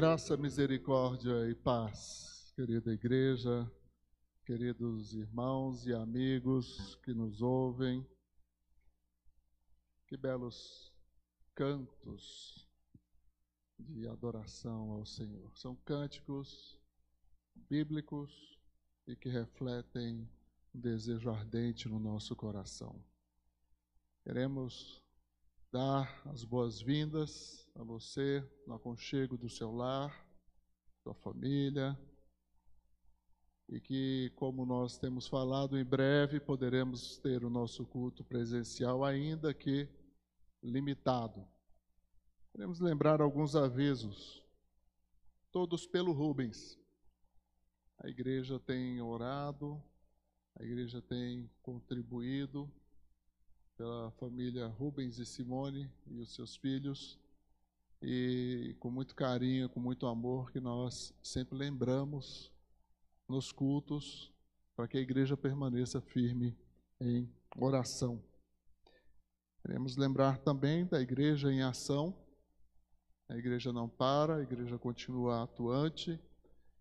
Graça, misericórdia e paz, querida igreja, queridos irmãos e amigos que nos ouvem. Que belos cantos de adoração ao Senhor. São cânticos bíblicos e que refletem um desejo ardente no nosso coração. Queremos dar as boas-vindas a você no aconchego do seu lar, sua família, e que, como nós temos falado, em breve poderemos ter o nosso culto presencial, ainda que limitado. Queremos lembrar alguns avisos, todos pelo Rubens. A igreja tem orado, a igreja tem contribuído pela família Rubens e Simone e os seus filhos. E com muito carinho, com muito amor, que nós sempre lembramos nos cultos para que a igreja permaneça firme em oração. Queremos lembrar também da igreja em ação. A igreja não para, a igreja continua atuante.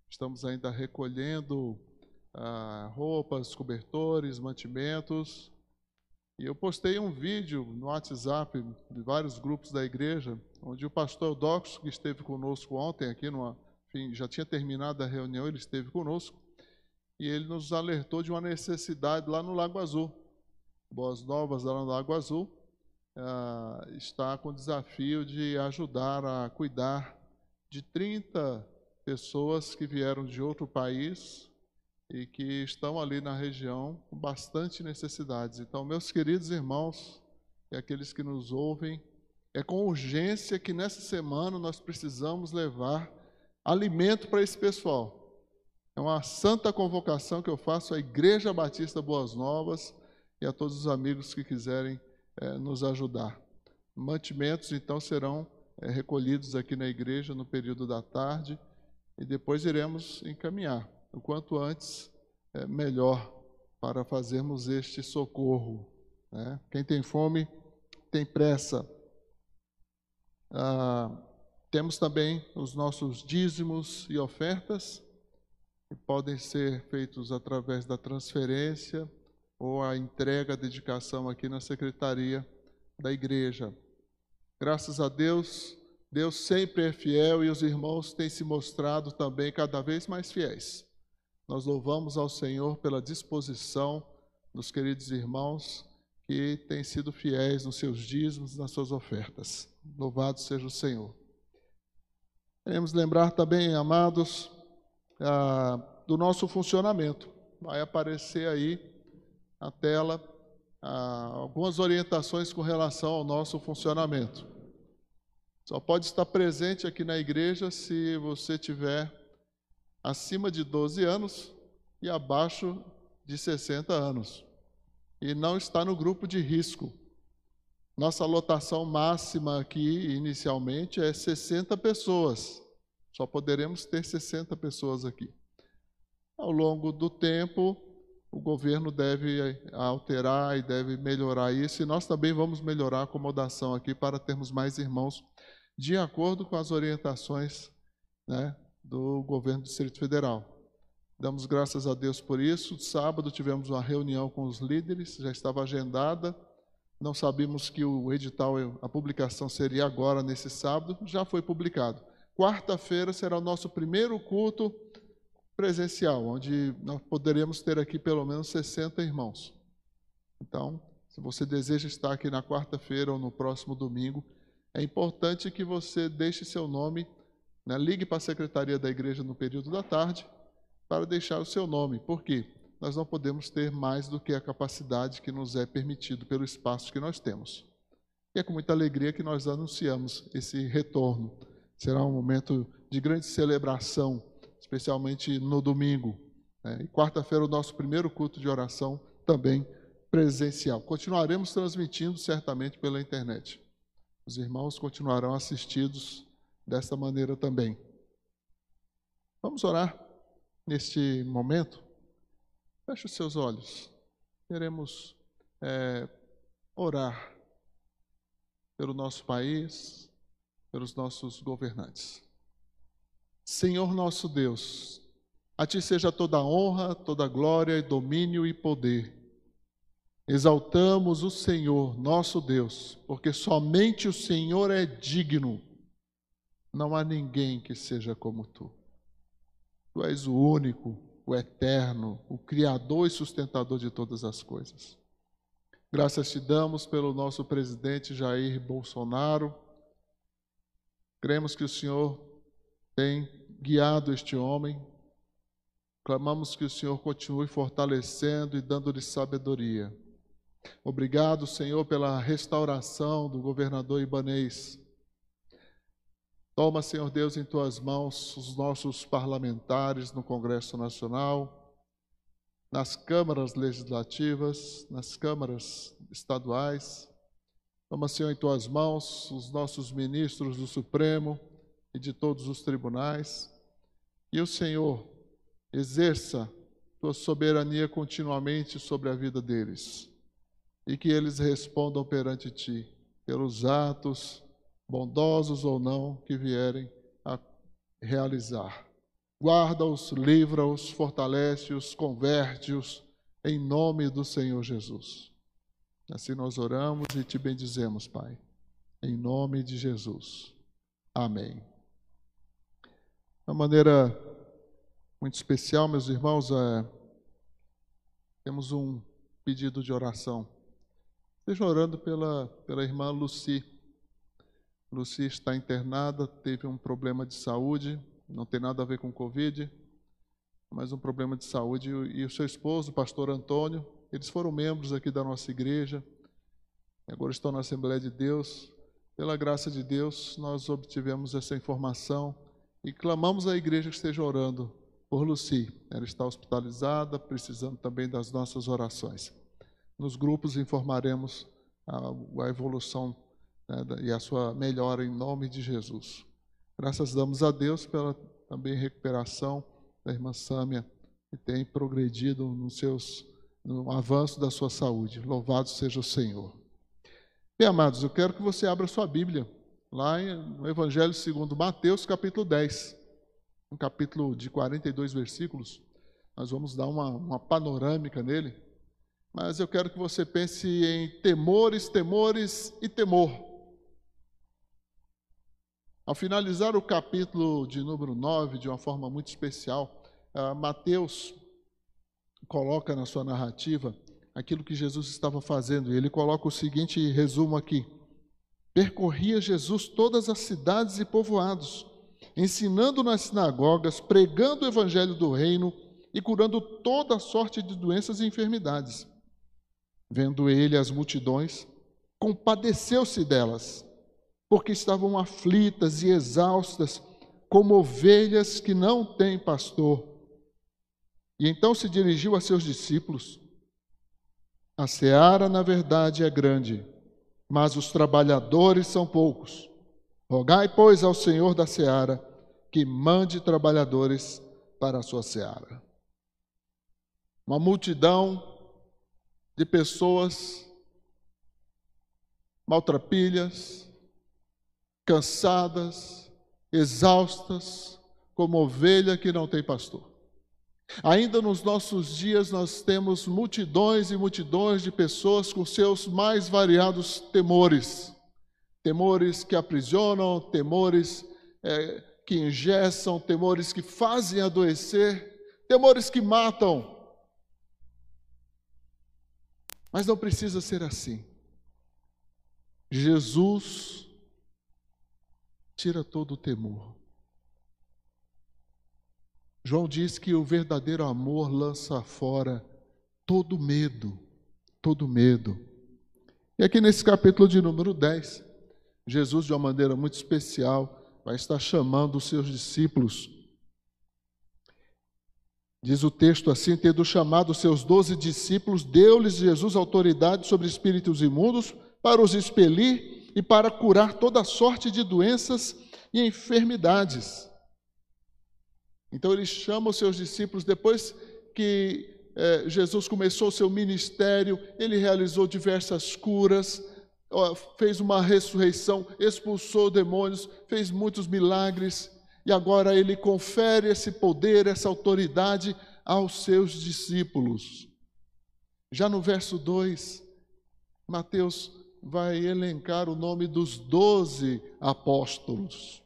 Estamos ainda recolhendo ah, roupas, cobertores, mantimentos e eu postei um vídeo no WhatsApp de vários grupos da igreja, onde o pastor Dox, que esteve conosco ontem aqui, numa, enfim, já tinha terminado a reunião, ele esteve conosco, e ele nos alertou de uma necessidade lá no Lago Azul. Boas Novas, lá no Lago Azul, uh, está com o desafio de ajudar a cuidar de 30 pessoas que vieram de outro país e que estão ali na região com bastante necessidades. Então, meus queridos irmãos e aqueles que nos ouvem, é com urgência que nessa semana nós precisamos levar alimento para esse pessoal. É uma santa convocação que eu faço à Igreja Batista Boas Novas e a todos os amigos que quiserem é, nos ajudar. Mantimentos, então, serão é, recolhidos aqui na igreja no período da tarde e depois iremos encaminhar o quanto antes, é melhor para fazermos este socorro. Né? Quem tem fome tem pressa. Ah, temos também os nossos dízimos e ofertas, que podem ser feitos através da transferência ou a entrega, a dedicação aqui na secretaria da igreja. Graças a Deus, Deus sempre é fiel e os irmãos têm se mostrado também cada vez mais fiéis. Nós louvamos ao Senhor pela disposição dos queridos irmãos que têm sido fiéis nos seus dízimos, nas suas ofertas. Louvado seja o Senhor. Queremos lembrar também, amados, ah, do nosso funcionamento. Vai aparecer aí na tela ah, algumas orientações com relação ao nosso funcionamento. Só pode estar presente aqui na igreja se você tiver acima de 12 anos e abaixo de 60 anos. E não está no grupo de risco. Nossa lotação máxima aqui, inicialmente, é 60 pessoas. Só poderemos ter 60 pessoas aqui. Ao longo do tempo, o governo deve alterar e deve melhorar isso, e nós também vamos melhorar a acomodação aqui para termos mais irmãos, de acordo com as orientações né, do governo do Distrito Federal. Damos graças a Deus por isso. Sábado tivemos uma reunião com os líderes, já estava agendada. Não sabíamos que o edital, a publicação seria agora nesse sábado, já foi publicado. Quarta-feira será o nosso primeiro culto presencial, onde nós poderemos ter aqui pelo menos 60 irmãos. Então, se você deseja estar aqui na quarta-feira ou no próximo domingo, é importante que você deixe seu nome né? Ligue para a secretaria da igreja no período da tarde para deixar o seu nome. Por quê? Nós não podemos ter mais do que a capacidade que nos é permitido pelo espaço que nós temos. E é com muita alegria que nós anunciamos esse retorno. Será um momento de grande celebração, especialmente no domingo. Né? E quarta-feira, o nosso primeiro culto de oração também presencial. Continuaremos transmitindo certamente pela internet. Os irmãos continuarão assistidos desta maneira também. Vamos orar neste momento? Feche os seus olhos. Queremos é, orar pelo nosso país, pelos nossos governantes. Senhor nosso Deus, a ti seja toda honra, toda glória, domínio e poder. Exaltamos o Senhor, nosso Deus, porque somente o Senhor é digno. Não há ninguém que seja como tu. Tu és o único, o eterno, o Criador e sustentador de todas as coisas. Graças te damos pelo nosso presidente Jair Bolsonaro. Cremos que o Senhor tem guiado este homem. Clamamos que o Senhor continue fortalecendo e dando-lhe sabedoria. Obrigado, Senhor, pela restauração do governador Ibanês. Toma, Senhor Deus, em tuas mãos os nossos parlamentares no Congresso Nacional, nas câmaras legislativas, nas câmaras estaduais. Toma, Senhor, em tuas mãos os nossos ministros do Supremo e de todos os tribunais. E o Senhor exerça tua soberania continuamente sobre a vida deles e que eles respondam perante ti pelos atos bondosos ou não, que vierem a realizar. Guarda-os, livra-os, fortalece-os, converte-os, em nome do Senhor Jesus. Assim nós oramos e te bendizemos, Pai. Em nome de Jesus. Amém. De uma maneira muito especial, meus irmãos, é, temos um pedido de oração. Esteja orando pela, pela irmã Luci. Luci está internada, teve um problema de saúde, não tem nada a ver com Covid, mas um problema de saúde. E o seu esposo, o pastor Antônio, eles foram membros aqui da nossa igreja, agora estão na Assembleia de Deus. Pela graça de Deus, nós obtivemos essa informação e clamamos à igreja que esteja orando por Luci. Ela está hospitalizada, precisando também das nossas orações. Nos grupos informaremos a, a evolução né, e a sua melhora em nome de Jesus. Graças damos a Deus pela também recuperação da irmã Sâmia, que tem progredido nos seus, no avanço da sua saúde. Louvado seja o Senhor. Bem, amados, eu quero que você abra sua Bíblia, lá no Evangelho segundo Mateus, capítulo 10. Um capítulo de 42 versículos. Nós vamos dar uma, uma panorâmica nele. Mas eu quero que você pense em temores, temores e temor. Ao finalizar o capítulo de número 9, de uma forma muito especial, uh, Mateus coloca na sua narrativa aquilo que Jesus estava fazendo. E ele coloca o seguinte resumo aqui: Percorria Jesus todas as cidades e povoados, ensinando nas sinagogas, pregando o evangelho do reino e curando toda sorte de doenças e enfermidades. Vendo ele as multidões, compadeceu-se delas porque estavam aflitas e exaustas, como ovelhas que não têm pastor. E então se dirigiu a seus discípulos: A seara, na verdade, é grande, mas os trabalhadores são poucos. Rogai, pois, ao Senhor da seara que mande trabalhadores para a sua seara. Uma multidão de pessoas maltrapilhas, cansadas, exaustas, como ovelha que não tem pastor. Ainda nos nossos dias nós temos multidões e multidões de pessoas com seus mais variados temores. Temores que aprisionam, temores é, que ingessam, temores que fazem adoecer, temores que matam. Mas não precisa ser assim. Jesus tira todo o temor. João diz que o verdadeiro amor lança fora todo medo, todo medo. E aqui nesse capítulo de número 10, Jesus, de uma maneira muito especial, vai estar chamando os seus discípulos. Diz o texto assim: tendo chamado seus doze discípulos, deu-lhes Jesus autoridade sobre espíritos imundos para os expelir e para curar toda sorte de doenças e enfermidades. Então ele chama os seus discípulos, depois que é, Jesus começou o seu ministério, ele realizou diversas curas, fez uma ressurreição, expulsou demônios, fez muitos milagres. e agora ele confere esse poder, essa autoridade aos seus discípulos. Já no verso 2, Mateus vai elencar o nome dos doze apóstolos.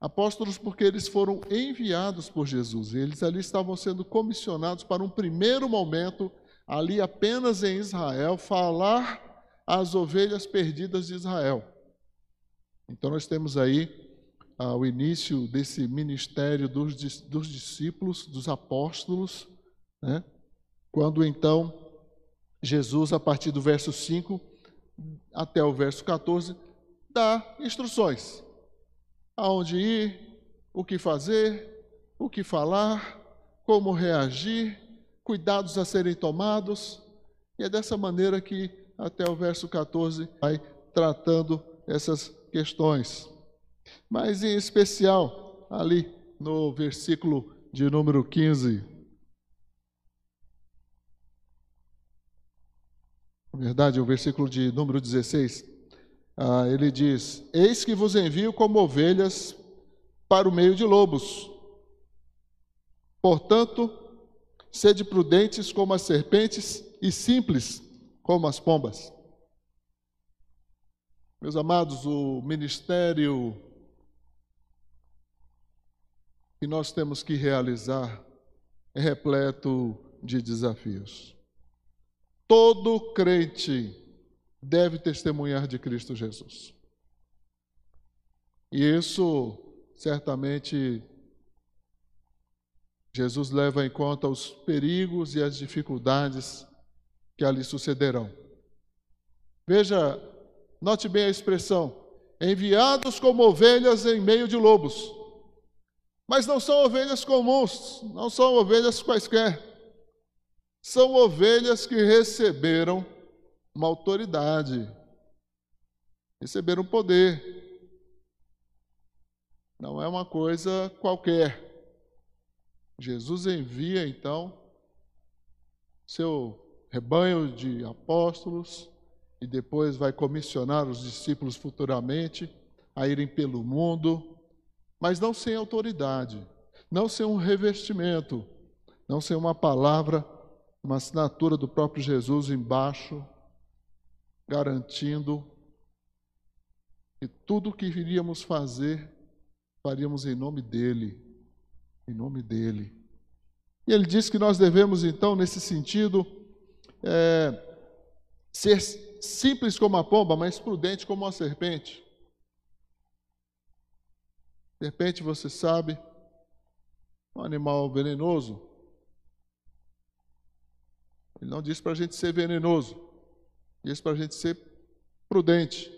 Apóstolos porque eles foram enviados por Jesus. Eles ali estavam sendo comissionados para um primeiro momento, ali apenas em Israel, falar às ovelhas perdidas de Israel. Então nós temos aí ah, o início desse ministério dos, dos discípulos, dos apóstolos, né? quando então Jesus, a partir do verso 5 até o verso 14, dá instruções aonde ir, o que fazer, o que falar, como reagir, cuidados a serem tomados. E é dessa maneira que até o verso 14 vai tratando essas questões. Mas em especial ali no versículo de número 15. Na verdade, o versículo de número 16 ah, ele diz: Eis que vos envio como ovelhas para o meio de lobos. Portanto, sede prudentes como as serpentes e simples como as pombas. Meus amados, o ministério que nós temos que realizar é repleto de desafios. Todo crente deve testemunhar de Cristo Jesus. E isso, certamente, Jesus leva em conta os perigos e as dificuldades que ali sucederão. Veja, note bem a expressão: enviados como ovelhas em meio de lobos. Mas não são ovelhas comuns, não são ovelhas quaisquer. São ovelhas que receberam uma autoridade, receberam poder. Não é uma coisa qualquer. Jesus envia então seu rebanho de apóstolos e depois vai comissionar os discípulos futuramente a irem pelo mundo, mas não sem autoridade, não sem um revestimento, não sem uma palavra, uma assinatura do próprio Jesus embaixo garantindo que tudo o que iríamos fazer, faríamos em nome dele. Em nome dele. E ele diz que nós devemos, então, nesse sentido, é, ser simples como a pomba, mas prudente como a serpente. Serpente, você sabe, um animal venenoso. Ele não diz para a gente ser venenoso. Isso para a gente ser prudente.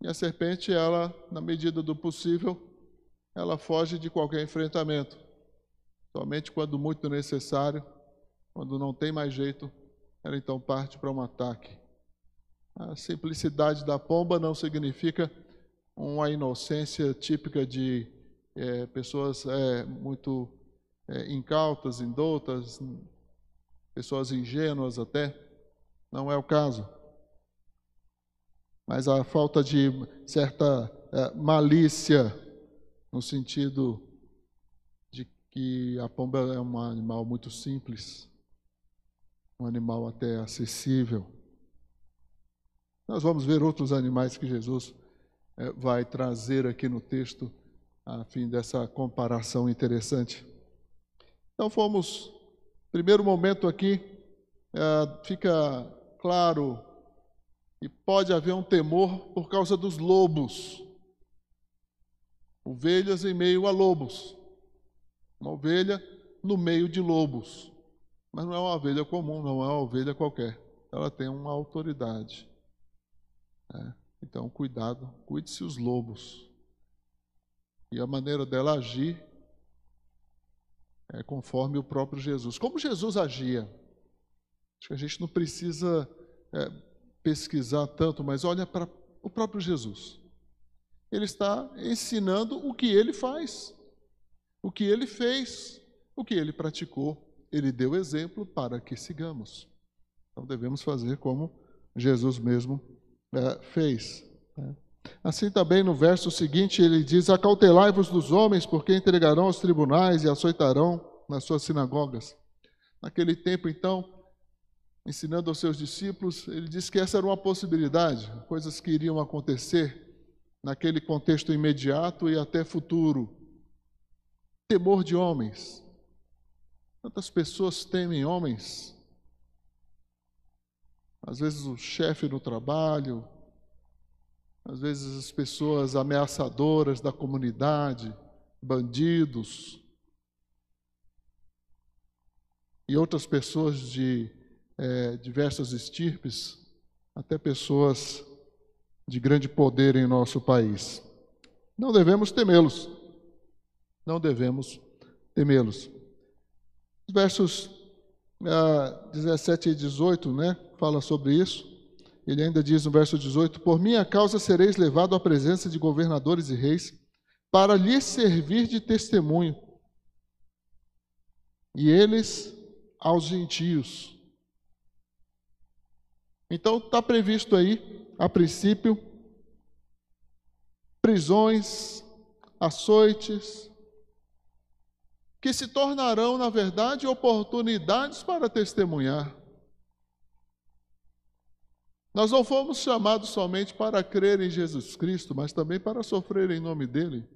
E a serpente, ela, na medida do possível, ela foge de qualquer enfrentamento. Somente quando muito necessário, quando não tem mais jeito, ela então parte para um ataque. A simplicidade da pomba não significa uma inocência típica de é, pessoas é, muito é, incautas, indoutas, pessoas ingênuas até. Não é o caso. Mas a falta de certa é, malícia, no sentido de que a pomba é um animal muito simples, um animal até acessível. Nós vamos ver outros animais que Jesus é, vai trazer aqui no texto, a fim dessa comparação interessante. Então, fomos, primeiro momento aqui, é, fica claro que pode haver um temor por causa dos lobos. Ovelhas em meio a lobos. Uma ovelha no meio de lobos. Mas não é uma ovelha comum, não é uma ovelha qualquer. Ela tem uma autoridade. É. Então, cuidado, cuide-se os lobos. E a maneira dela agir é conforme o próprio Jesus. Como Jesus agia? Acho que a gente não precisa é, pesquisar tanto, mas olha para o próprio Jesus. Ele está ensinando o que ele faz, o que ele fez, o que ele praticou. Ele deu exemplo para que sigamos. Então devemos fazer como Jesus mesmo é, fez. Né? Assim também no verso seguinte ele diz: Acautelai-vos dos homens, porque entregarão aos tribunais e açoitarão nas suas sinagogas. Naquele tempo, então, ensinando aos seus discípulos, ele disse que essa era uma possibilidade, coisas que iriam acontecer naquele contexto imediato e até futuro. Temor de homens. Quantas pessoas temem homens? Às vezes o chefe no trabalho, às vezes as pessoas ameaçadoras da comunidade, bandidos, e outras pessoas de é, diversas estirpes, até pessoas de grande poder em nosso país. Não devemos temê-los. Não devemos temê-los. Versos ah, 17 e 18, né, fala sobre isso. Ele ainda diz no verso 18: Por minha causa sereis levado à presença de governadores e reis, para lhes servir de testemunho, e eles aos gentios. Então está previsto aí, a princípio, prisões, açoites, que se tornarão, na verdade, oportunidades para testemunhar. Nós não fomos chamados somente para crer em Jesus Cristo, mas também para sofrer em nome dele.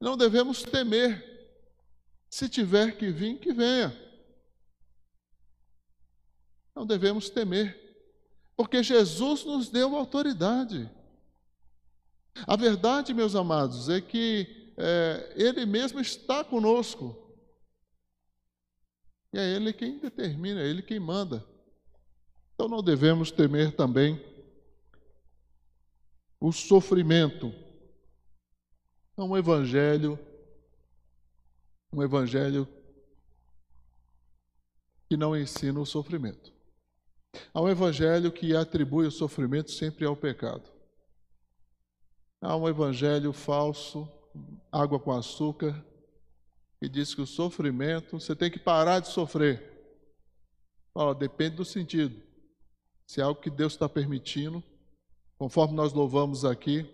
Não devemos temer. Se tiver que vir, que venha. Não devemos temer, porque Jesus nos deu autoridade. A verdade, meus amados, é que é, Ele mesmo está conosco. E é Ele quem determina, é Ele quem manda. Então não devemos temer também o sofrimento. É um evangelho, um evangelho que não ensina o sofrimento. Há um evangelho que atribui o sofrimento sempre ao pecado. Há um evangelho falso, água com açúcar, que diz que o sofrimento, você tem que parar de sofrer. Fala, depende do sentido se é algo que Deus está permitindo, conforme nós louvamos aqui,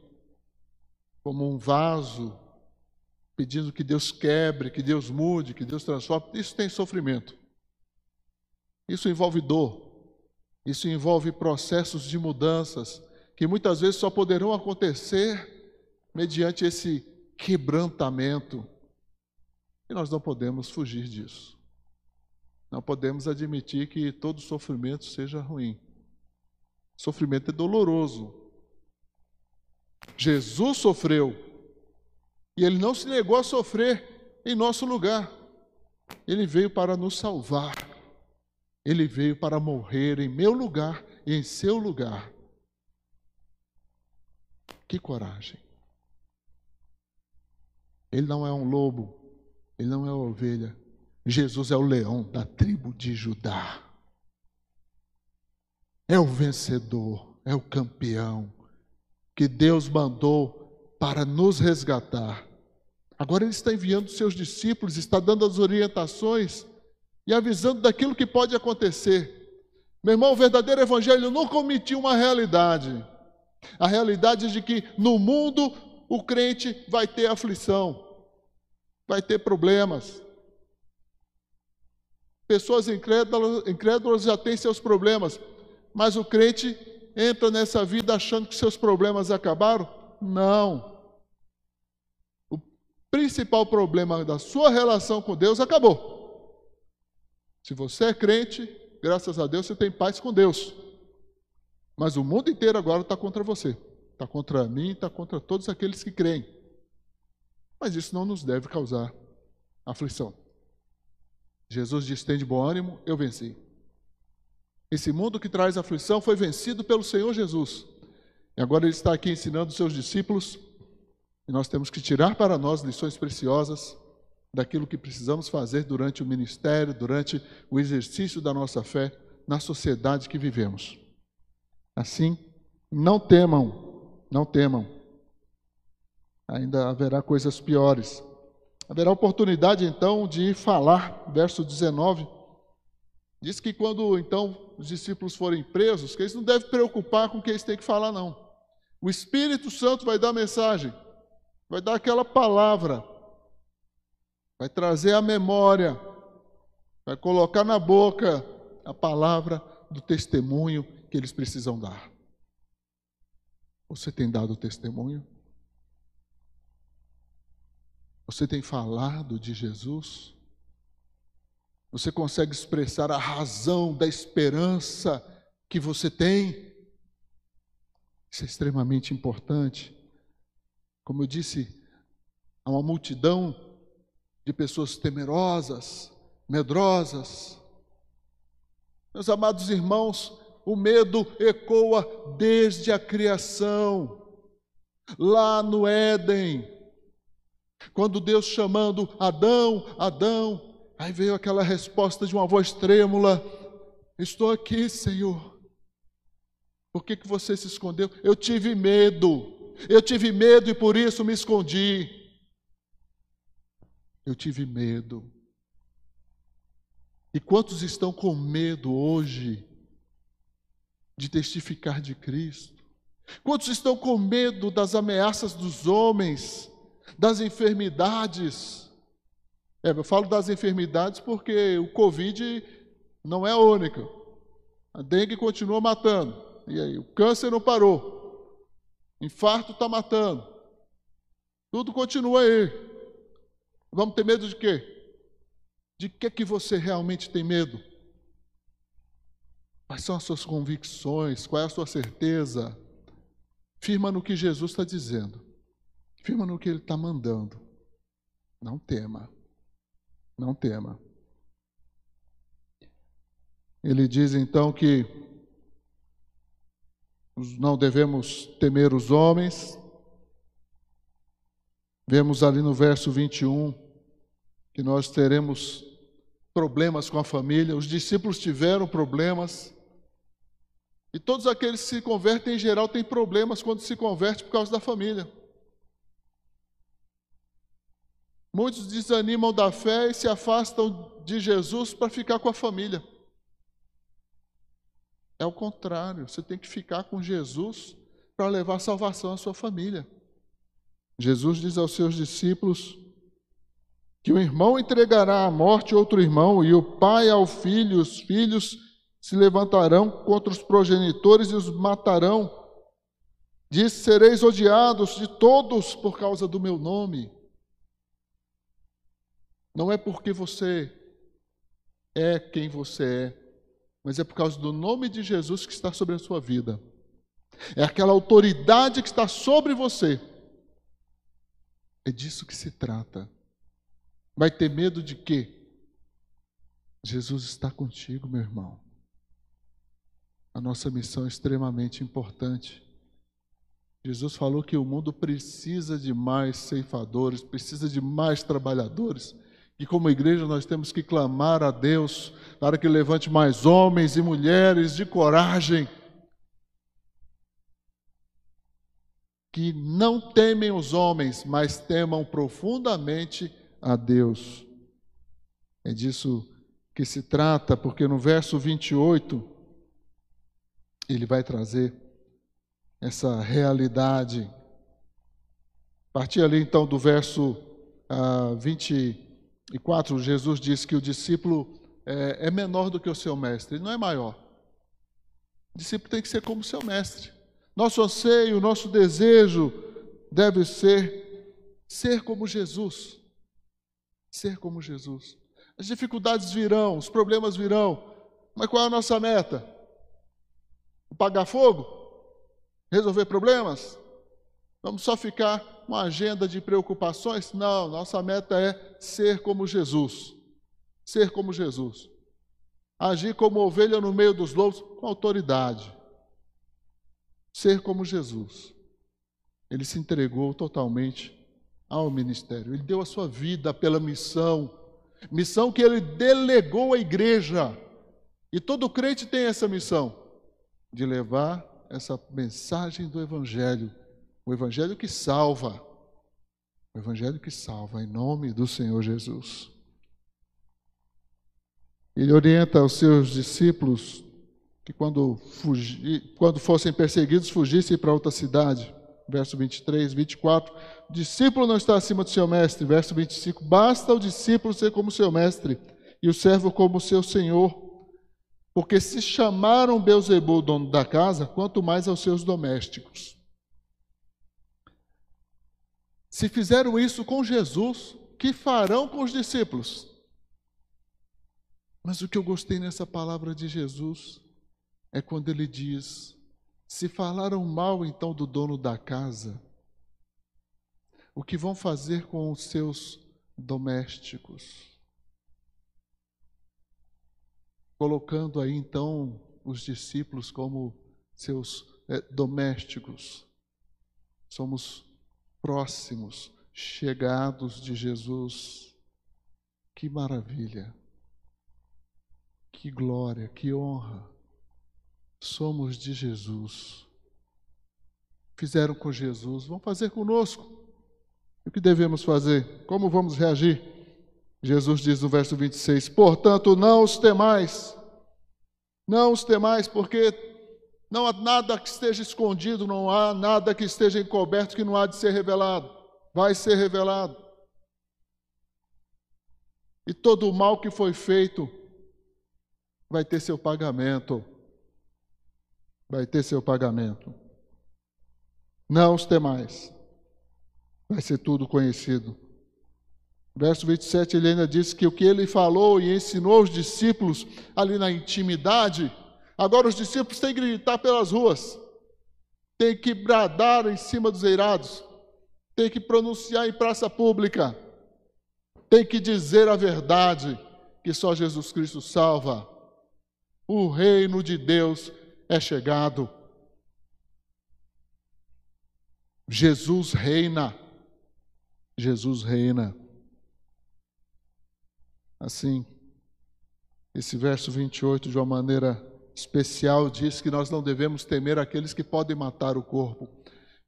como um vaso, pedindo que Deus quebre, que Deus mude, que Deus transforme, isso tem sofrimento. Isso envolve dor, isso envolve processos de mudanças que muitas vezes só poderão acontecer mediante esse quebrantamento. E nós não podemos fugir disso. Não podemos admitir que todo sofrimento seja ruim. Sofrimento é doloroso. Jesus sofreu. E ele não se negou a sofrer em nosso lugar. Ele veio para nos salvar. Ele veio para morrer em meu lugar e em seu lugar. Que coragem. Ele não é um lobo, ele não é uma ovelha. Jesus é o leão da tribo de Judá é o vencedor, é o campeão que Deus mandou para nos resgatar. Agora ele está enviando seus discípulos, está dando as orientações e avisando daquilo que pode acontecer. Meu irmão, o verdadeiro evangelho nunca omitiu uma realidade. A realidade de que no mundo o crente vai ter aflição, vai ter problemas. Pessoas incrédulas, incrédulas já têm seus problemas, mas o crente entra nessa vida achando que seus problemas acabaram? Não. O principal problema da sua relação com Deus acabou. Se você é crente, graças a Deus você tem paz com Deus. Mas o mundo inteiro agora está contra você. Está contra mim, está contra todos aqueles que creem. Mas isso não nos deve causar aflição. Jesus diz: tem de bom ânimo, eu venci. Esse mundo que traz aflição foi vencido pelo Senhor Jesus. E agora ele está aqui ensinando os seus discípulos, e nós temos que tirar para nós lições preciosas daquilo que precisamos fazer durante o ministério, durante o exercício da nossa fé na sociedade que vivemos. Assim, não temam, não temam. Ainda haverá coisas piores. Haverá oportunidade então de falar, verso 19 Diz que quando então os discípulos forem presos, que eles não devem preocupar com o que eles têm que falar, não. O Espírito Santo vai dar a mensagem, vai dar aquela palavra, vai trazer a memória, vai colocar na boca a palavra do testemunho que eles precisam dar. Você tem dado testemunho? Você tem falado de Jesus? Você consegue expressar a razão da esperança que você tem? Isso é extremamente importante. Como eu disse, há uma multidão de pessoas temerosas, medrosas. Meus amados irmãos, o medo ecoa desde a criação, lá no Éden, quando Deus chamando Adão, Adão, Aí veio aquela resposta de uma voz trêmula: Estou aqui, Senhor. Por que, que você se escondeu? Eu tive medo. Eu tive medo e por isso me escondi. Eu tive medo. E quantos estão com medo hoje de testificar de Cristo? Quantos estão com medo das ameaças dos homens, das enfermidades? É, eu falo das enfermidades porque o Covid não é a única. A dengue continua matando. E aí, o câncer não parou. Infarto está matando. Tudo continua aí. Vamos ter medo de quê? De que que você realmente tem medo? Quais são as suas convicções? Qual é a sua certeza? Firma no que Jesus está dizendo. Firma no que Ele está mandando. Não tema. Não tema. Ele diz então que não devemos temer os homens. Vemos ali no verso 21 que nós teremos problemas com a família. Os discípulos tiveram problemas. E todos aqueles que se convertem, em geral, têm problemas quando se converte por causa da família. Muitos desanimam da fé e se afastam de Jesus para ficar com a família. É o contrário, você tem que ficar com Jesus para levar salvação à sua família. Jesus diz aos seus discípulos que o irmão entregará à morte outro irmão, e o pai ao filho, os filhos se levantarão contra os progenitores e os matarão. Diz: sereis odiados de todos por causa do meu nome. Não é porque você é quem você é, mas é por causa do nome de Jesus que está sobre a sua vida. É aquela autoridade que está sobre você. É disso que se trata. Vai ter medo de quê? Jesus está contigo, meu irmão. A nossa missão é extremamente importante. Jesus falou que o mundo precisa de mais ceifadores, precisa de mais trabalhadores. E como igreja nós temos que clamar a Deus para que levante mais homens e mulheres de coragem que não temem os homens, mas temam profundamente a Deus. É disso que se trata, porque no verso 28 ele vai trazer essa realidade. A partir ali então do verso uh, 20 e 4, Jesus diz que o discípulo é, é menor do que o seu mestre, ele não é maior. O discípulo tem que ser como o seu mestre. Nosso anseio, nosso desejo deve ser ser como Jesus. Ser como Jesus. As dificuldades virão, os problemas virão, mas qual é a nossa meta? Apagar fogo? Resolver problemas? Vamos só ficar uma agenda de preocupações? Não, nossa meta é ser como Jesus. Ser como Jesus. Agir como ovelha no meio dos lobos com autoridade. Ser como Jesus. Ele se entregou totalmente ao ministério. Ele deu a sua vida pela missão, missão que ele delegou à igreja. E todo crente tem essa missão de levar essa mensagem do evangelho o Evangelho que salva. O Evangelho que salva, em nome do Senhor Jesus. Ele orienta os seus discípulos que quando, fugir, quando fossem perseguidos, fugissem para outra cidade. Verso 23, 24. O discípulo não está acima do seu mestre. Verso 25. Basta o discípulo ser como seu mestre e o servo como seu senhor. Porque se chamaram Beuzebu, dono da casa, quanto mais aos seus domésticos. Se fizeram isso com Jesus, que farão com os discípulos? Mas o que eu gostei nessa palavra de Jesus é quando ele diz: se falaram mal então do dono da casa, o que vão fazer com os seus domésticos? Colocando aí então os discípulos como seus é, domésticos. Somos próximos, chegados de Jesus. Que maravilha! Que glória, que honra somos de Jesus. Fizeram com Jesus, vão fazer conosco. O que devemos fazer? Como vamos reagir? Jesus diz no verso 26: Portanto, não os temais, não os temais, porque não há nada que esteja escondido, não há nada que esteja encoberto que não há de ser revelado. Vai ser revelado. E todo o mal que foi feito vai ter seu pagamento vai ter seu pagamento. Não os temais. Vai ser tudo conhecido. Verso 27, ele ainda diz que o que ele falou e ensinou os discípulos ali na intimidade, agora os discípulos têm que gritar pelas ruas, têm que bradar em cima dos eirados, têm que pronunciar em praça pública, têm que dizer a verdade, que só Jesus Cristo salva. O reino de Deus é chegado. Jesus reina. Jesus reina. Assim, esse verso 28, de uma maneira especial, diz que nós não devemos temer aqueles que podem matar o corpo.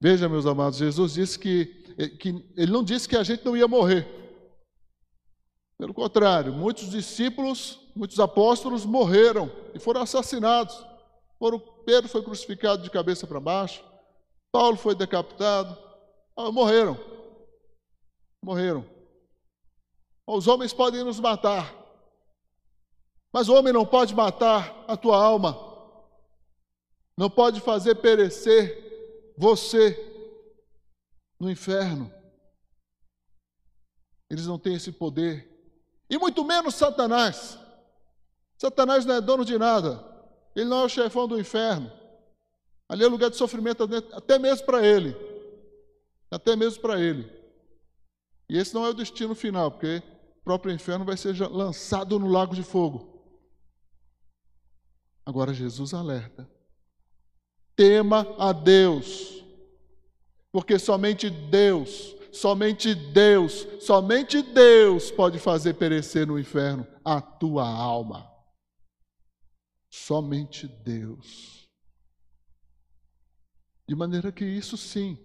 Veja, meus amados, Jesus disse que, que ele não disse que a gente não ia morrer. Pelo contrário, muitos discípulos, muitos apóstolos morreram e foram assassinados. Foram, Pedro foi crucificado de cabeça para baixo, Paulo foi decapitado, ah, morreram. Morreram. Os homens podem nos matar, mas o homem não pode matar a tua alma, não pode fazer perecer você no inferno. Eles não têm esse poder, e muito menos Satanás. Satanás não é dono de nada. Ele não é o chefão do inferno. Ali é lugar de sofrimento até mesmo para ele. Até mesmo para ele. E esse não é o destino final, porque o próprio inferno vai ser lançado no lago de fogo. Agora Jesus alerta: tema a Deus, porque somente Deus, somente Deus, somente Deus pode fazer perecer no inferno a tua alma. Somente Deus. De maneira que isso sim,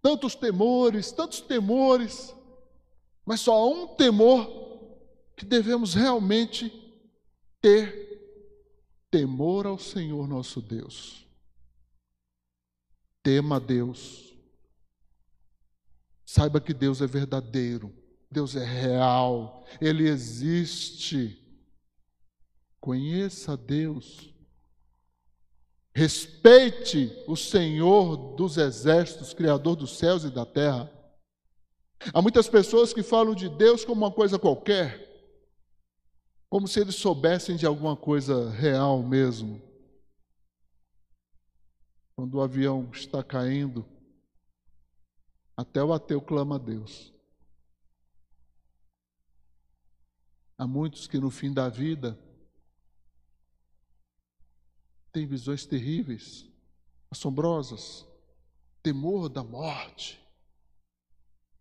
tantos temores, tantos temores, mas só um temor que devemos realmente ter temor ao Senhor nosso Deus. Tema a Deus. Saiba que Deus é verdadeiro, Deus é real, Ele existe. Conheça Deus. Respeite o Senhor dos exércitos, Criador dos céus e da terra. Há muitas pessoas que falam de Deus como uma coisa qualquer, como se eles soubessem de alguma coisa real mesmo. Quando o avião está caindo, até o ateu clama a Deus. Há muitos que no fim da vida tem visões terríveis, assombrosas, temor da morte.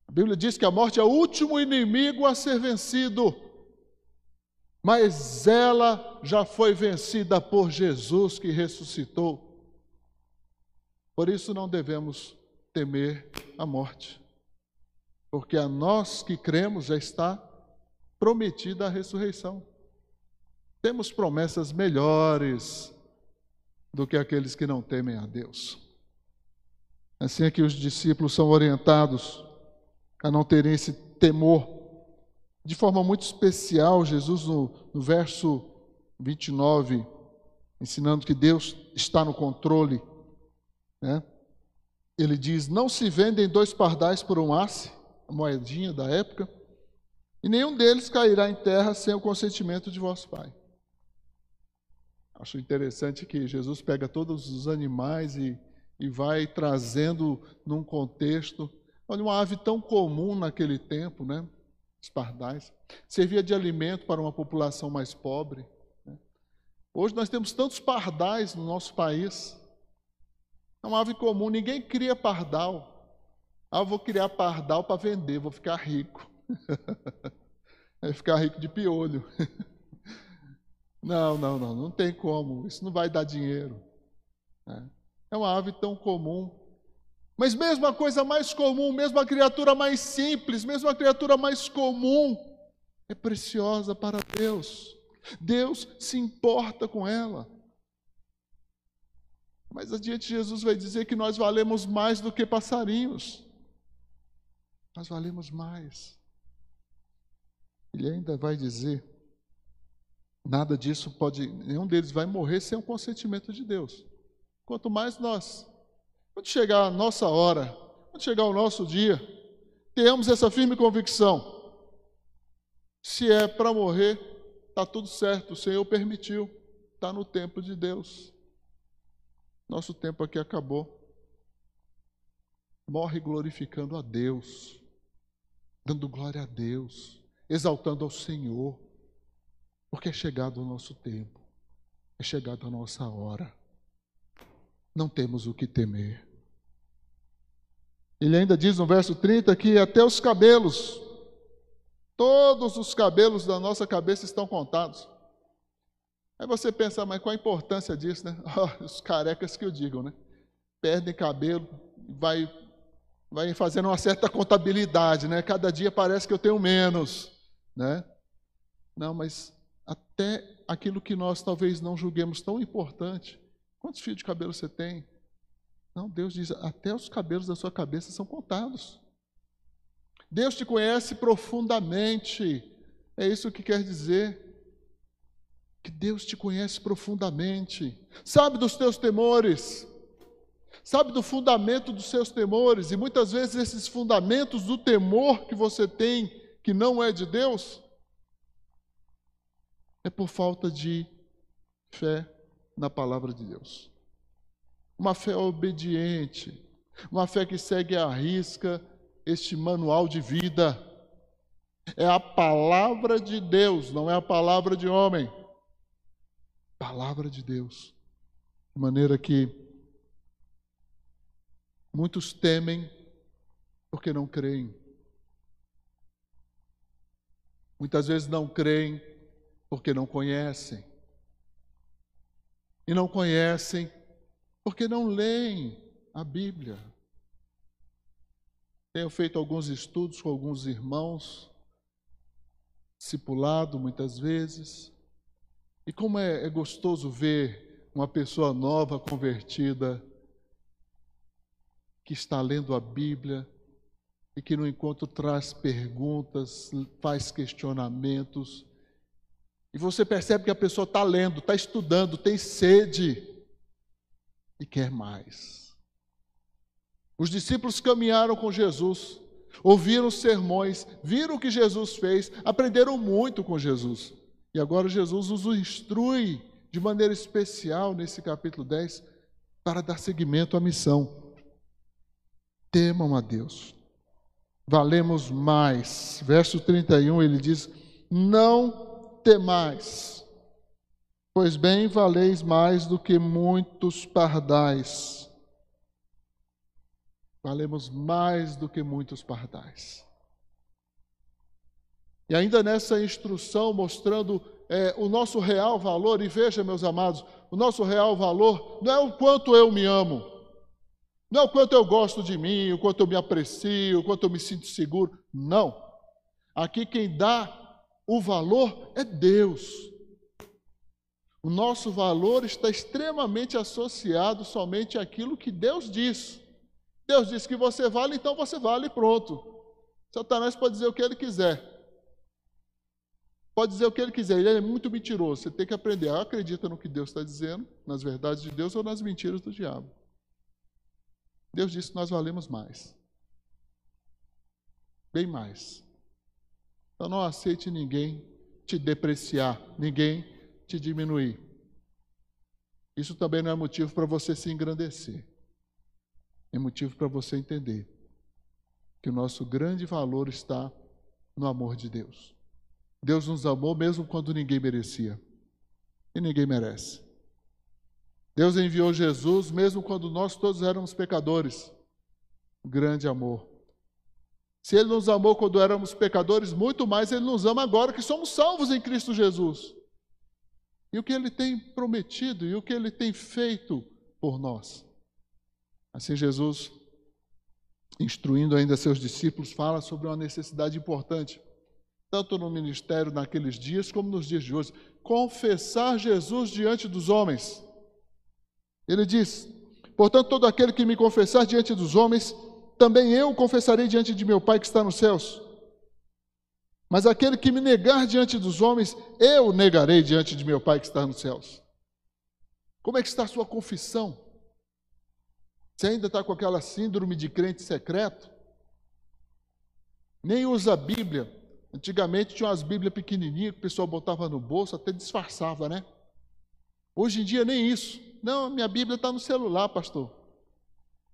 A Bíblia diz que a morte é o último inimigo a ser vencido, mas ela já foi vencida por Jesus que ressuscitou. Por isso não devemos temer a morte, porque a nós que cremos já está prometida a ressurreição. Temos promessas melhores do que aqueles que não temem a Deus. Assim é que os discípulos são orientados a não terem esse temor. De forma muito especial, Jesus, no, no verso 29, ensinando que Deus está no controle, né? ele diz: Não se vendem dois pardais por um asse, a moedinha da época, e nenhum deles cairá em terra sem o consentimento de vosso Pai. Acho interessante que Jesus pega todos os animais e, e vai trazendo num contexto. Olha, uma ave tão comum naquele tempo, né? Os pardais. Servia de alimento para uma população mais pobre. Né? Hoje nós temos tantos pardais no nosso país. É uma ave comum, ninguém cria pardal. Ah, vou criar pardal para vender, vou ficar rico. Vai ficar rico de piolho. Não, não, não, não tem como. Isso não vai dar dinheiro. Né? É uma ave tão comum. Mas mesmo a coisa mais comum, mesmo a criatura mais simples, mesmo a criatura mais comum, é preciosa para Deus. Deus se importa com ela. Mas adiante Jesus vai dizer que nós valemos mais do que passarinhos. Nós valemos mais. Ele ainda vai dizer Nada disso pode, nenhum deles vai morrer sem o consentimento de Deus. Quanto mais nós. Quando chegar a nossa hora, quando chegar o nosso dia, tenhamos essa firme convicção. Se é para morrer, está tudo certo, o Senhor permitiu, está no tempo de Deus. Nosso tempo aqui acabou. Morre glorificando a Deus, dando glória a Deus, exaltando ao Senhor. Porque é chegado o nosso tempo, é chegada a nossa hora. Não temos o que temer. Ele ainda diz no verso 30 que até os cabelos, todos os cabelos da nossa cabeça estão contados. Aí você pensa, mas qual a importância disso, né? Oh, os carecas que o digam, né? Perdem cabelo, vai, vai fazendo uma certa contabilidade, né? Cada dia parece que eu tenho menos, né? Não, mas até aquilo que nós talvez não julguemos tão importante. Quantos fios de cabelo você tem? Não, Deus diz: até os cabelos da sua cabeça são contados. Deus te conhece profundamente. É isso que quer dizer. Que Deus te conhece profundamente. Sabe dos teus temores. Sabe do fundamento dos seus temores. E muitas vezes esses fundamentos do temor que você tem, que não é de Deus, é por falta de fé na palavra de Deus. Uma fé obediente, uma fé que segue à risca este manual de vida. É a palavra de Deus, não é a palavra de homem. Palavra de Deus. De maneira que muitos temem porque não creem. Muitas vezes não creem porque não conhecem. E não conhecem porque não leem a Bíblia. Tenho feito alguns estudos com alguns irmãos, discipulado muitas vezes, e como é, é gostoso ver uma pessoa nova convertida, que está lendo a Bíblia e que no encontro traz perguntas, faz questionamentos, e você percebe que a pessoa está lendo, está estudando, tem sede e quer mais. Os discípulos caminharam com Jesus, ouviram sermões, viram o que Jesus fez, aprenderam muito com Jesus. E agora Jesus os instrui de maneira especial nesse capítulo 10 para dar seguimento à missão. Temam a Deus. Valemos mais. Verso 31 ele diz: Não temais, pois bem valeis mais do que muitos pardais. Valemos mais do que muitos pardais. E ainda nessa instrução, mostrando é, o nosso real valor, e veja, meus amados, o nosso real valor não é o quanto eu me amo, não é o quanto eu gosto de mim, o quanto eu me aprecio, o quanto eu me sinto seguro. Não. Aqui quem dá o valor é Deus. O nosso valor está extremamente associado somente àquilo que Deus diz. Deus diz que você vale, então você vale e pronto. Satanás pode dizer o que ele quiser. Pode dizer o que ele quiser, ele é muito mentiroso. Você tem que aprender. Acredita no que Deus está dizendo, nas verdades de Deus ou nas mentiras do diabo. Deus disse que nós valemos mais. Bem mais. Então não aceite ninguém te depreciar, ninguém te diminuir. Isso também não é motivo para você se engrandecer. É motivo para você entender que o nosso grande valor está no amor de Deus. Deus nos amou mesmo quando ninguém merecia. E ninguém merece. Deus enviou Jesus mesmo quando nós todos éramos pecadores. Grande amor. Se Ele nos amou quando éramos pecadores, muito mais Ele nos ama agora que somos salvos em Cristo Jesus. E o que Ele tem prometido e o que Ele tem feito por nós. Assim, Jesus, instruindo ainda seus discípulos, fala sobre uma necessidade importante, tanto no ministério naqueles dias como nos dias de hoje: confessar Jesus diante dos homens. Ele diz: Portanto, todo aquele que me confessar diante dos homens, também eu confessarei diante de meu Pai que está nos céus. Mas aquele que me negar diante dos homens, eu negarei diante de meu Pai que está nos céus. Como é que está a sua confissão? Você ainda está com aquela síndrome de crente secreto? Nem usa a Bíblia. Antigamente tinha umas Bíblias pequenininhas que o pessoal botava no bolso, até disfarçava, né? Hoje em dia nem isso. Não, minha Bíblia está no celular, pastor.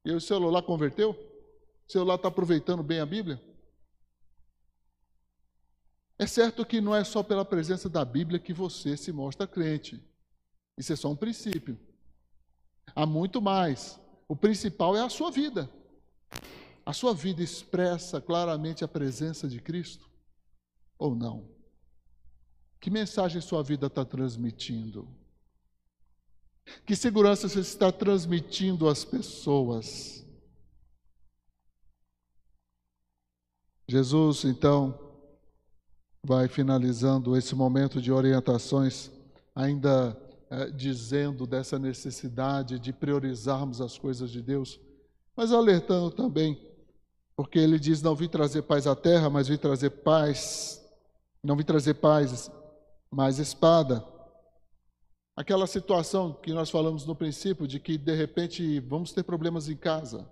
E o celular converteu? O celular está aproveitando bem a Bíblia? É certo que não é só pela presença da Bíblia que você se mostra crente. Isso é só um princípio. Há muito mais. O principal é a sua vida. A sua vida expressa claramente a presença de Cristo ou não? Que mensagem sua vida está transmitindo? Que segurança você está transmitindo às pessoas? Jesus, então, vai finalizando esse momento de orientações, ainda é, dizendo dessa necessidade de priorizarmos as coisas de Deus, mas alertando também, porque ele diz: Não vim trazer paz à terra, mas vim trazer paz, não vim trazer paz, mas espada. Aquela situação que nós falamos no princípio, de que de repente vamos ter problemas em casa.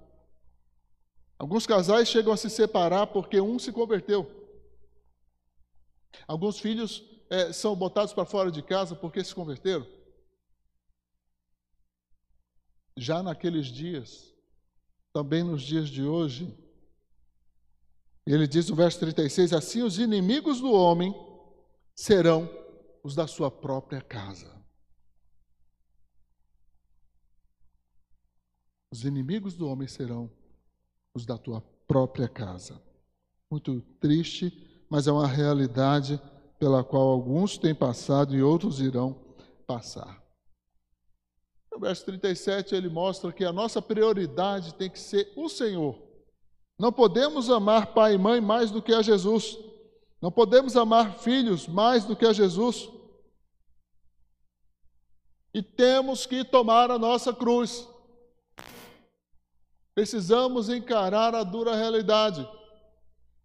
Alguns casais chegam a se separar porque um se converteu. Alguns filhos é, são botados para fora de casa porque se converteram. Já naqueles dias, também nos dias de hoje, ele diz no verso 36: Assim os inimigos do homem serão os da sua própria casa. Os inimigos do homem serão os da tua própria casa. Muito triste, mas é uma realidade pela qual alguns têm passado e outros irão passar. No verso 37, ele mostra que a nossa prioridade tem que ser o Senhor. Não podemos amar pai e mãe mais do que a Jesus. Não podemos amar filhos mais do que a Jesus. E temos que tomar a nossa cruz. Precisamos encarar a dura realidade.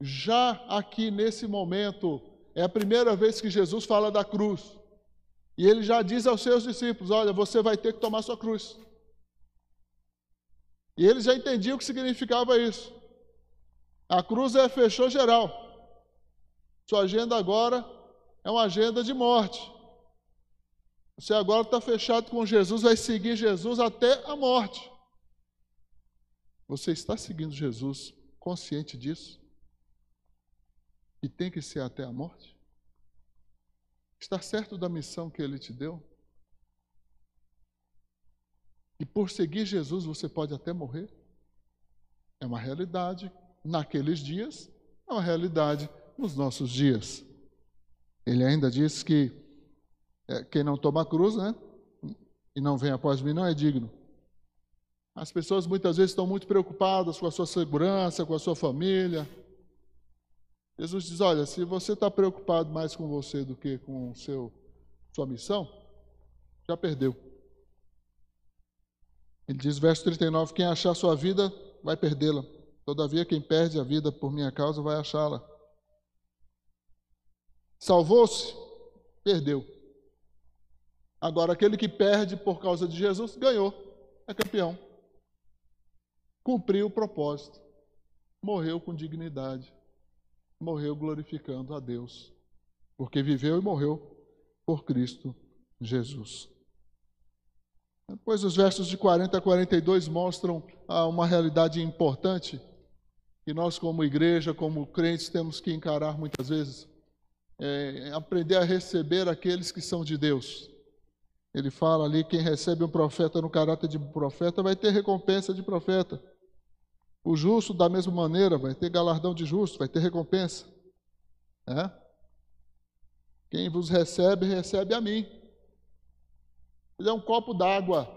Já aqui nesse momento, é a primeira vez que Jesus fala da cruz. E ele já diz aos seus discípulos: Olha, você vai ter que tomar sua cruz. E eles já entendiam o que significava isso. A cruz é fechou geral. Sua agenda agora é uma agenda de morte. Você agora está fechado com Jesus, vai seguir Jesus até a morte. Você está seguindo Jesus consciente disso? E tem que ser até a morte? Está certo da missão que ele te deu? E por seguir Jesus você pode até morrer? É uma realidade naqueles dias, é uma realidade nos nossos dias. Ele ainda diz que é, quem não toma cruz, né? E não vem após mim não é digno. As pessoas muitas vezes estão muito preocupadas com a sua segurança, com a sua família. Jesus diz: Olha, se você está preocupado mais com você do que com seu, sua missão, já perdeu. Ele diz, verso 39, quem achar sua vida vai perdê-la. Todavia, quem perde a vida por minha causa vai achá-la. Salvou-se? Perdeu. Agora, aquele que perde por causa de Jesus, ganhou, é campeão. Cumpriu o propósito. Morreu com dignidade. Morreu glorificando a Deus. Porque viveu e morreu por Cristo Jesus. Depois, os versos de 40 a 42 mostram ah, uma realidade importante que nós, como igreja, como crentes, temos que encarar muitas vezes. É aprender a receber aqueles que são de Deus. Ele fala ali: quem recebe um profeta no caráter de profeta vai ter recompensa de profeta. O justo, da mesma maneira, vai ter galardão de justo, vai ter recompensa. É? Quem vos recebe, recebe a mim. Ele é um copo d'água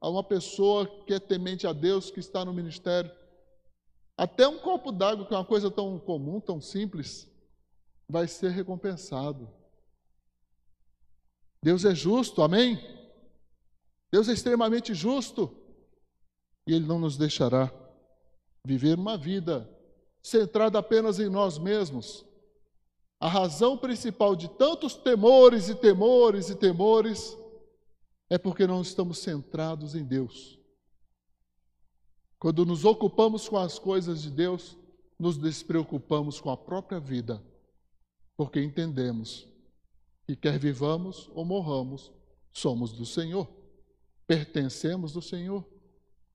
a uma pessoa que é temente a Deus, que está no ministério. Até um copo d'água, que é uma coisa tão comum, tão simples, vai ser recompensado. Deus é justo, amém? Deus é extremamente justo e Ele não nos deixará viver uma vida centrada apenas em nós mesmos. A razão principal de tantos temores e temores e temores é porque não estamos centrados em Deus. Quando nos ocupamos com as coisas de Deus, nos despreocupamos com a própria vida, porque entendemos que quer vivamos ou morramos, somos do Senhor, pertencemos do Senhor.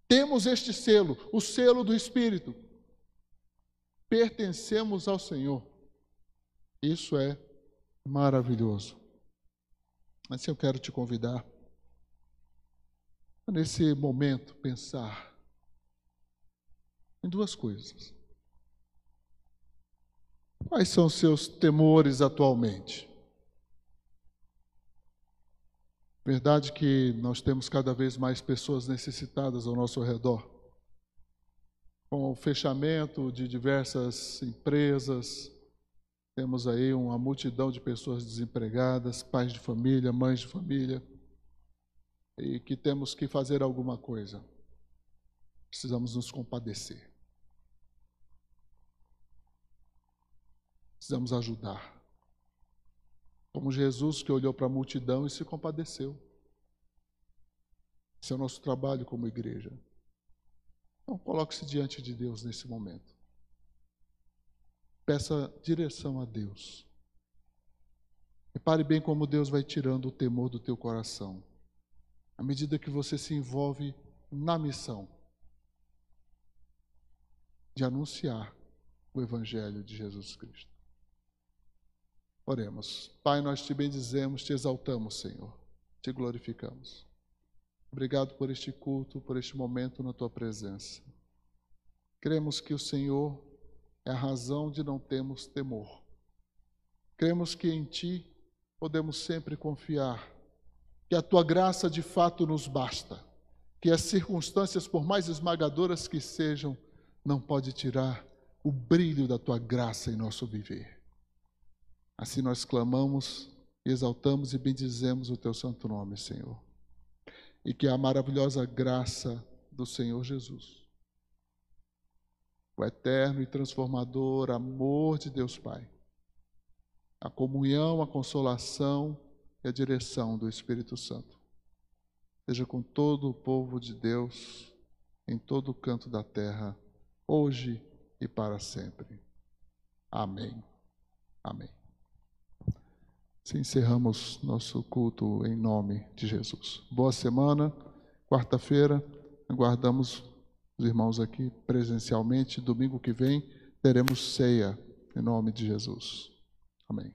Temos este selo, o selo do Espírito. Pertencemos ao Senhor. Isso é maravilhoso. Assim eu quero te convidar nesse momento pensar em duas coisas. Quais são os seus temores atualmente? Verdade que nós temos cada vez mais pessoas necessitadas ao nosso redor. Com o fechamento de diversas empresas, temos aí uma multidão de pessoas desempregadas, pais de família, mães de família, e que temos que fazer alguma coisa. Precisamos nos compadecer. Precisamos ajudar. Como Jesus que olhou para a multidão e se compadeceu. Esse é o nosso trabalho como igreja. Então, coloque-se diante de Deus nesse momento. Peça direção a Deus. Repare bem como Deus vai tirando o temor do teu coração. À medida que você se envolve na missão de anunciar o Evangelho de Jesus Cristo. Oremos. Pai, nós te bendizemos, te exaltamos, Senhor. Te glorificamos. Obrigado por este culto, por este momento na tua presença. Cremos que o Senhor é a razão de não termos temor. Cremos que em ti podemos sempre confiar, que a tua graça de fato nos basta, que as circunstâncias, por mais esmagadoras que sejam, não pode tirar o brilho da tua graça em nosso viver. Assim nós clamamos, exaltamos e bendizemos o teu santo nome, Senhor. E que a maravilhosa graça do Senhor Jesus, o eterno e transformador amor de Deus Pai, a comunhão, a consolação e a direção do Espírito Santo, seja com todo o povo de Deus, em todo o canto da terra, hoje e para sempre. Amém. Amém. Assim encerramos nosso culto em nome de Jesus. Boa semana. Quarta-feira, aguardamos os irmãos aqui presencialmente. Domingo que vem teremos ceia em nome de Jesus. Amém.